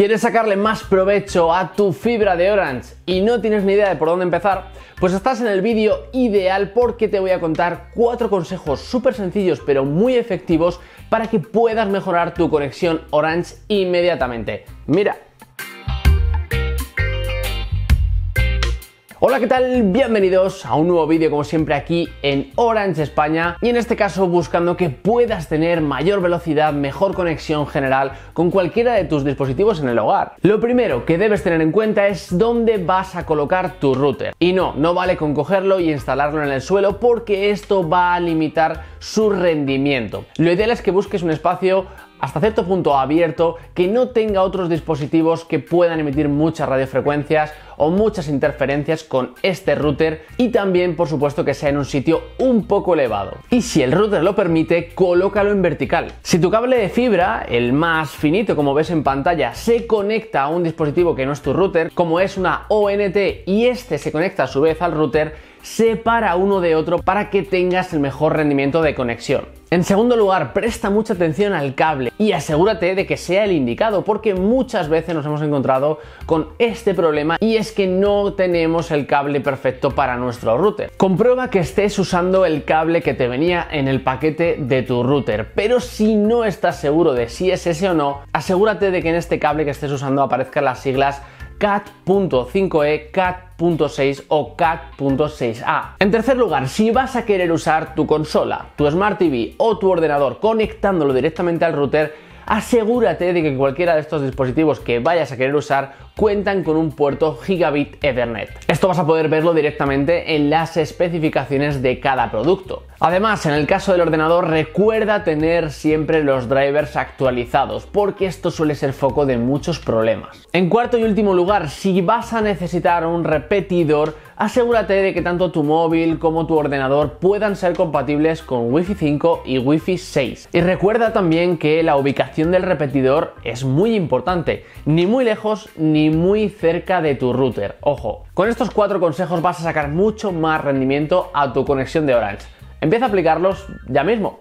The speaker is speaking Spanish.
¿Quieres sacarle más provecho a tu fibra de Orange y no tienes ni idea de por dónde empezar? Pues estás en el vídeo ideal porque te voy a contar cuatro consejos súper sencillos pero muy efectivos para que puedas mejorar tu conexión Orange inmediatamente. Mira, Hola, ¿qué tal? Bienvenidos a un nuevo vídeo como siempre aquí en Orange España y en este caso buscando que puedas tener mayor velocidad, mejor conexión general con cualquiera de tus dispositivos en el hogar. Lo primero que debes tener en cuenta es dónde vas a colocar tu router. Y no, no vale con cogerlo y instalarlo en el suelo porque esto va a limitar su rendimiento. Lo ideal es que busques un espacio hasta cierto punto abierto que no tenga otros dispositivos que puedan emitir muchas radiofrecuencias o muchas interferencias con este router y también por supuesto que sea en un sitio un poco elevado. Y si el router lo permite, colócalo en vertical. Si tu cable de fibra, el más finito como ves en pantalla, se conecta a un dispositivo que no es tu router, como es una ONT y este se conecta a su vez al router, separa uno de otro para que tengas el mejor rendimiento de conexión. En segundo lugar, presta mucha atención al cable y asegúrate de que sea el indicado porque muchas veces nos hemos encontrado con este problema y es que no tenemos el cable perfecto para nuestro router. Comprueba que estés usando el cable que te venía en el paquete de tu router, pero si no estás seguro de si es ese o no, asegúrate de que en este cable que estés usando aparezcan las siglas CAT.5e, CAT.6 o CAT.6a. En tercer lugar, si vas a querer usar tu consola, tu Smart TV o tu ordenador conectándolo directamente al router, asegúrate de que cualquiera de estos dispositivos que vayas a querer usar cuentan con un puerto gigabit Ethernet. Esto vas a poder verlo directamente en las especificaciones de cada producto. Además, en el caso del ordenador, recuerda tener siempre los drivers actualizados, porque esto suele ser foco de muchos problemas. En cuarto y último lugar, si vas a necesitar un repetidor, asegúrate de que tanto tu móvil como tu ordenador puedan ser compatibles con Wi-Fi 5 y Wi-Fi 6. Y recuerda también que la ubicación del repetidor es muy importante, ni muy lejos ni muy cerca de tu router. Ojo, con estos cuatro consejos vas a sacar mucho más rendimiento a tu conexión de Orange. Empieza a aplicarlos ya mismo.